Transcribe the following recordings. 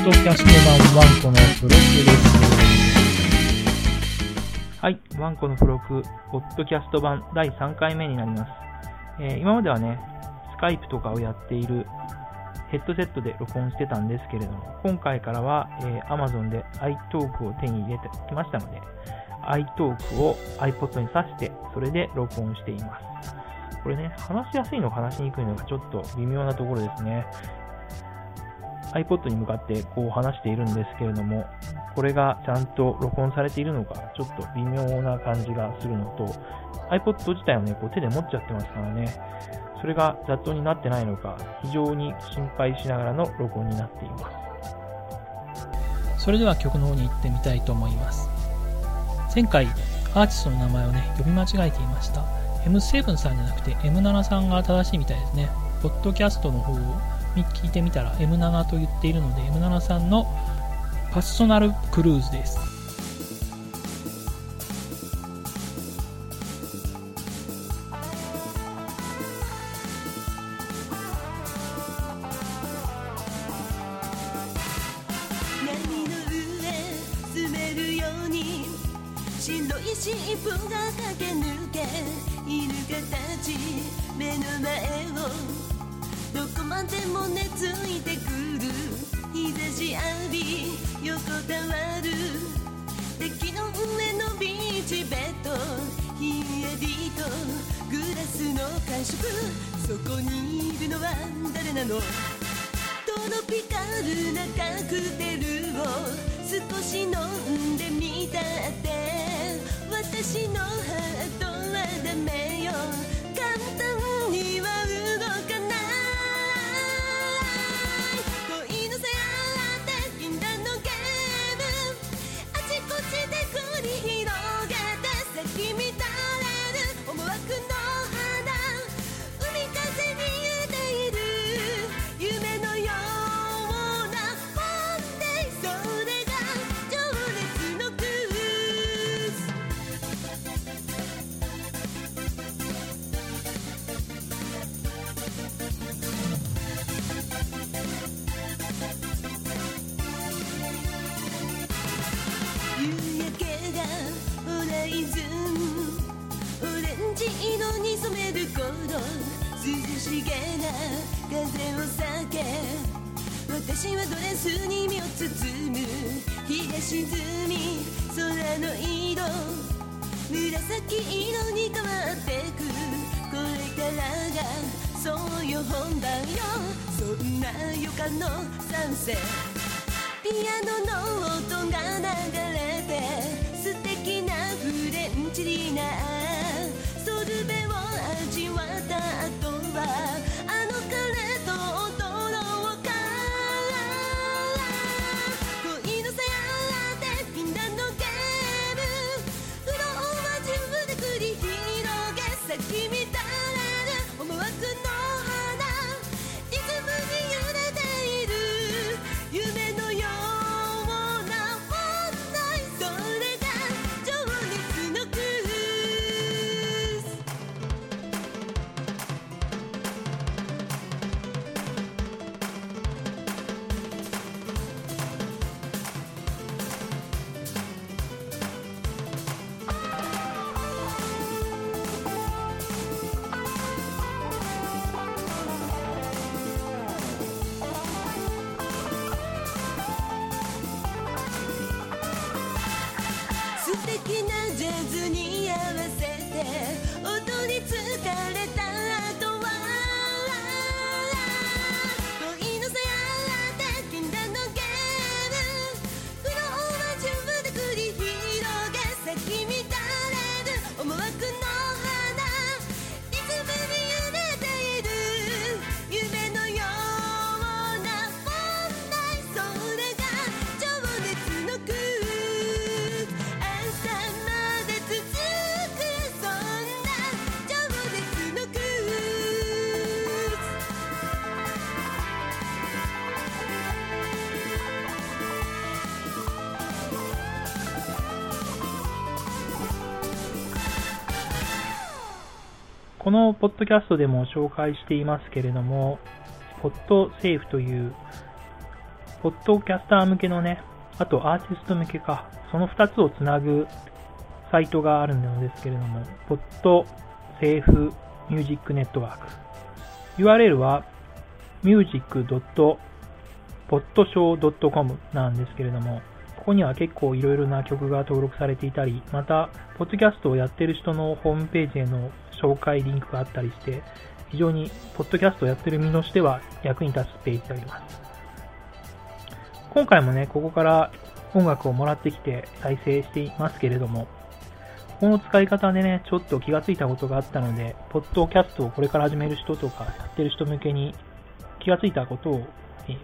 ッドキャスト版ワンコの付録です。はい、ワンコの付録、ポッドキャスト版第3回目になります。えー今まではね、スカイプとかをやっているヘッドセットで録音してたんですけれども、今回からは、えー Amazon で iTalk を手に入れてきましたので、iTalk を iPod に挿して、それで録音しています。これね、話しやすいのか話しにくいのかちょっと微妙なところですね。iPod に向かってこう話しているんですけれども、これがちゃんと録音されているのか、ちょっと微妙な感じがするのと、iPod 自体をね、こう手で持っちゃってますからね、それが雑音になってないのか、非常に心配しながらの録音になっています。それでは曲の方に行ってみたいと思います。前回アーティストの名前をね読み間違えていました。M7 さんじゃなくて M7 さんが正しいみたいですね。ポッドキャストの方を聞いてみたら M7 と言っているので M7 さんのパッソナルクルーズです。波の上滑るように白い尻尾が駆け抜けイルカたち目の前をまでも根付いてくる。日差し浴び横たわる。敵の上のビーチベッド。ひんやりとグラスの感触そこにいるのは誰なの？トロピカルなカクテルを少し飲んでみたって。私のハートはダメ。げな風を避け私はドレスに身を包む日が沈み空の色紫色に変わってく。これからがそうよ本番よ。そんな予感の賛成ピアノの音が流れて。このポッドキャストでも紹介していますけれども、ポッドセーフというポッドキャスター向けのね、あとアーティスト向けか、その2つをつなぐサイトがあるのですけれども、ポッドセーフミュージックネットワーク。URL は music.podshow.com なんですけれども、ここには結構いろいろな曲が登録されていたり、また、ポッドキャストをやってる人のホームページへの紹介リンクがあったりして、非常に、ポッドキャストをやってる身としては役に立つページであります。今回もね、ここから音楽をもらってきて再生していますけれども、この使い方でね、ちょっと気がついたことがあったので、ポッドキャストをこれから始める人とか、やってる人向けに気がついたことを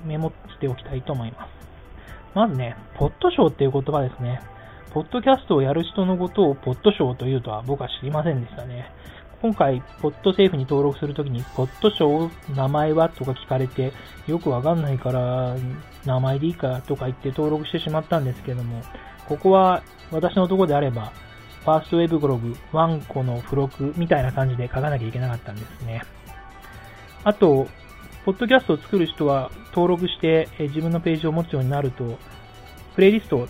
メモしておきたいと思います。まずね、ポッドショーっていう言葉ですね。ポッドキャストをやる人のことをポッドショーというとは僕は知りませんでしたね。今回、ポッドセーフに登録するときに、ポッドショー名前はとか聞かれて、よくわかんないから、名前でいいかとか言って登録してしまったんですけども、ここは私のとこであれば、ファーストウェブブログ、ワンコの付録みたいな感じで書かなきゃいけなかったんですね。あと、ポッドキャストを作る人は登録して自分のページを持つようになると、プレイリストを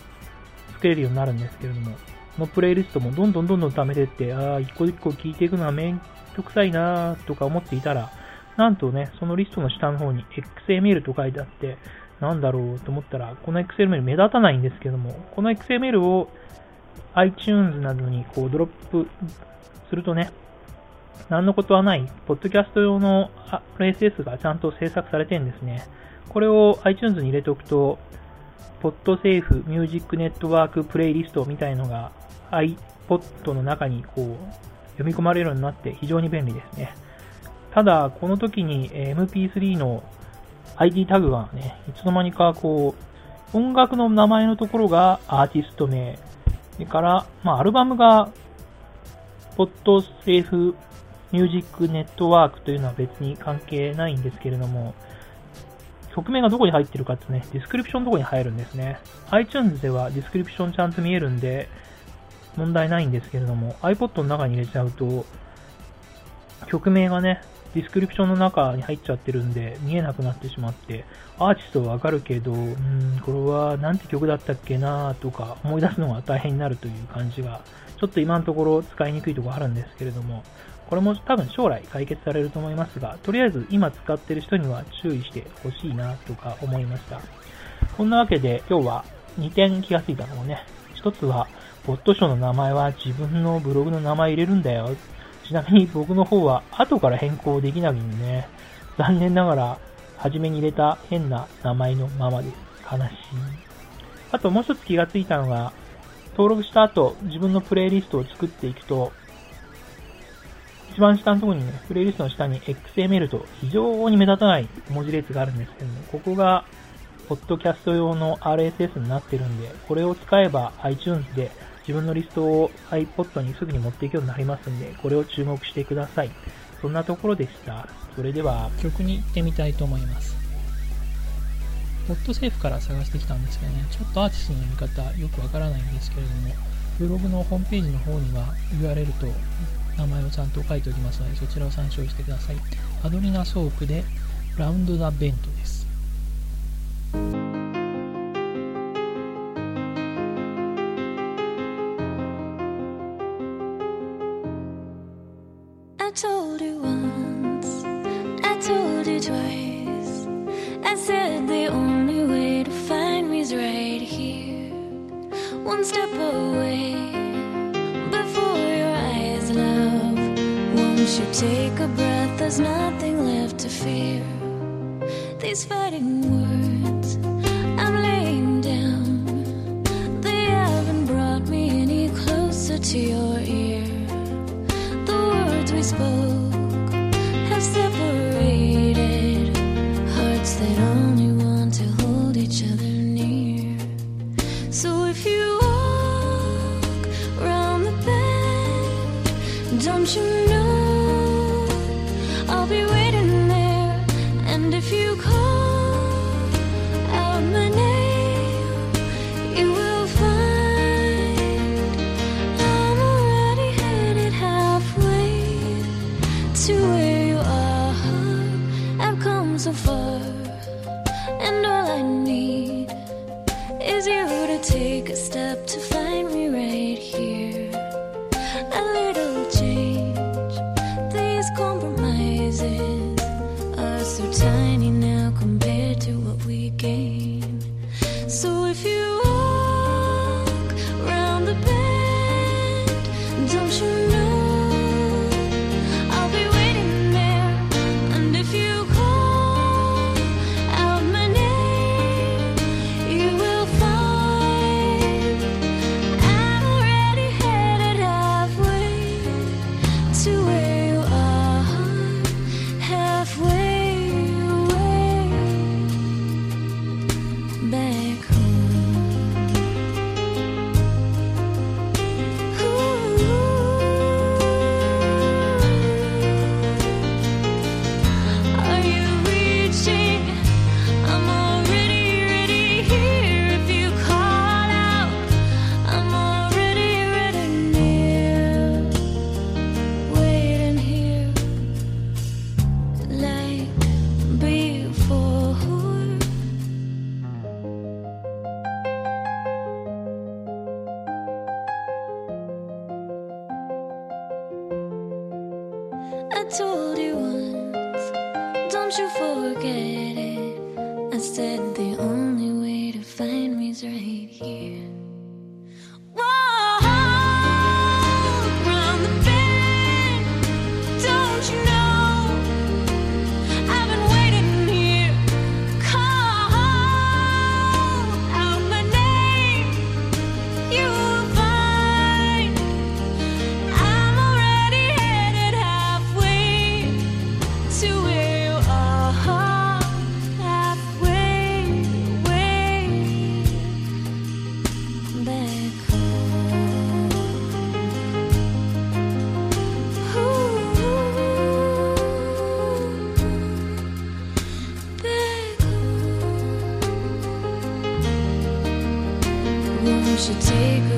作れるようになるんですけれども、のプレイリストもどんどんどんどん貯めてって、ああ、一個一個聞いていくのはめんどくさいなとか思っていたら、なんとね、そのリストの下の方に XML と書いてあって、なんだろうと思ったら、この XML 目立たないんですけども、この XML を iTunes などにこうドロップするとね、何のことはない、ポッドキャスト用の RSS がちゃんと制作されてるんですね。これを iTunes に入れておくと、ポッドセーフミュージックネットワークプレイリストみたいのが iPod の中にこう読み込まれるようになって非常に便利ですね。ただ、この時に MP3 の ID タグがね、いつの間にかこう、音楽の名前のところがアーティスト名、それから、まあ、アルバムが、 Podsafe Music Network というのは別に関係ないんですけれども、曲名がどこに入ってるかってね、 description どこに入るんですね。iTunes では description ちゃんと見えるんで、問題ないんですけれども、iPod の中に入れちゃうと、曲名がね、 description の中に入っちゃってるんで、見えなくなってしまって、アーティストはわかるけど、うん、これはなんて曲だったっけなとか思い出すのが大変になるという感じが、ちょっと今のところ使いにくいところあるんですけれども、これも多分将来解決されると思いますが、とりあえず今使ってる人には注意してほしいなとか思いました。こんなわけで今日は2点気がついたのもね、1つは、ポッドショーの名前は自分のブログの名前入れるんだよ。ちなみに僕の方は後から変更できないんでね、残念ながら初めに入れた変な名前のままです。悲しい。あともう一つ気がついたのが、登録した後自分のプレイリストを作っていくと、一番下のところにね、プレイリストの下に XML と非常に目立たない文字列があるんですけども、ここが、ポッドキャスト用の RSS になってるんで、これを使えば iTunes で自分のリストを iPod にすぐに持っていくようになりますんで、これを注目してください。そんなところでした。それでは、曲に行ってみたいと思います。ポッドセーフから探してきたんですけどね、ちょっとアーティストの読み方よくわからないんですけれども、ブログのホームページの方には URL と名前をちゃんと書いておきますので、そちらを参照してください。アドリナソープでラウンド・ザ・ベントです。One step away before your eyes, love. Won't you take a breath? There's nothing left to fear. These fighting words I'm laying down, they haven't brought me any closer to your ear. compromises. I told you once, don't you forget it. I said the only should take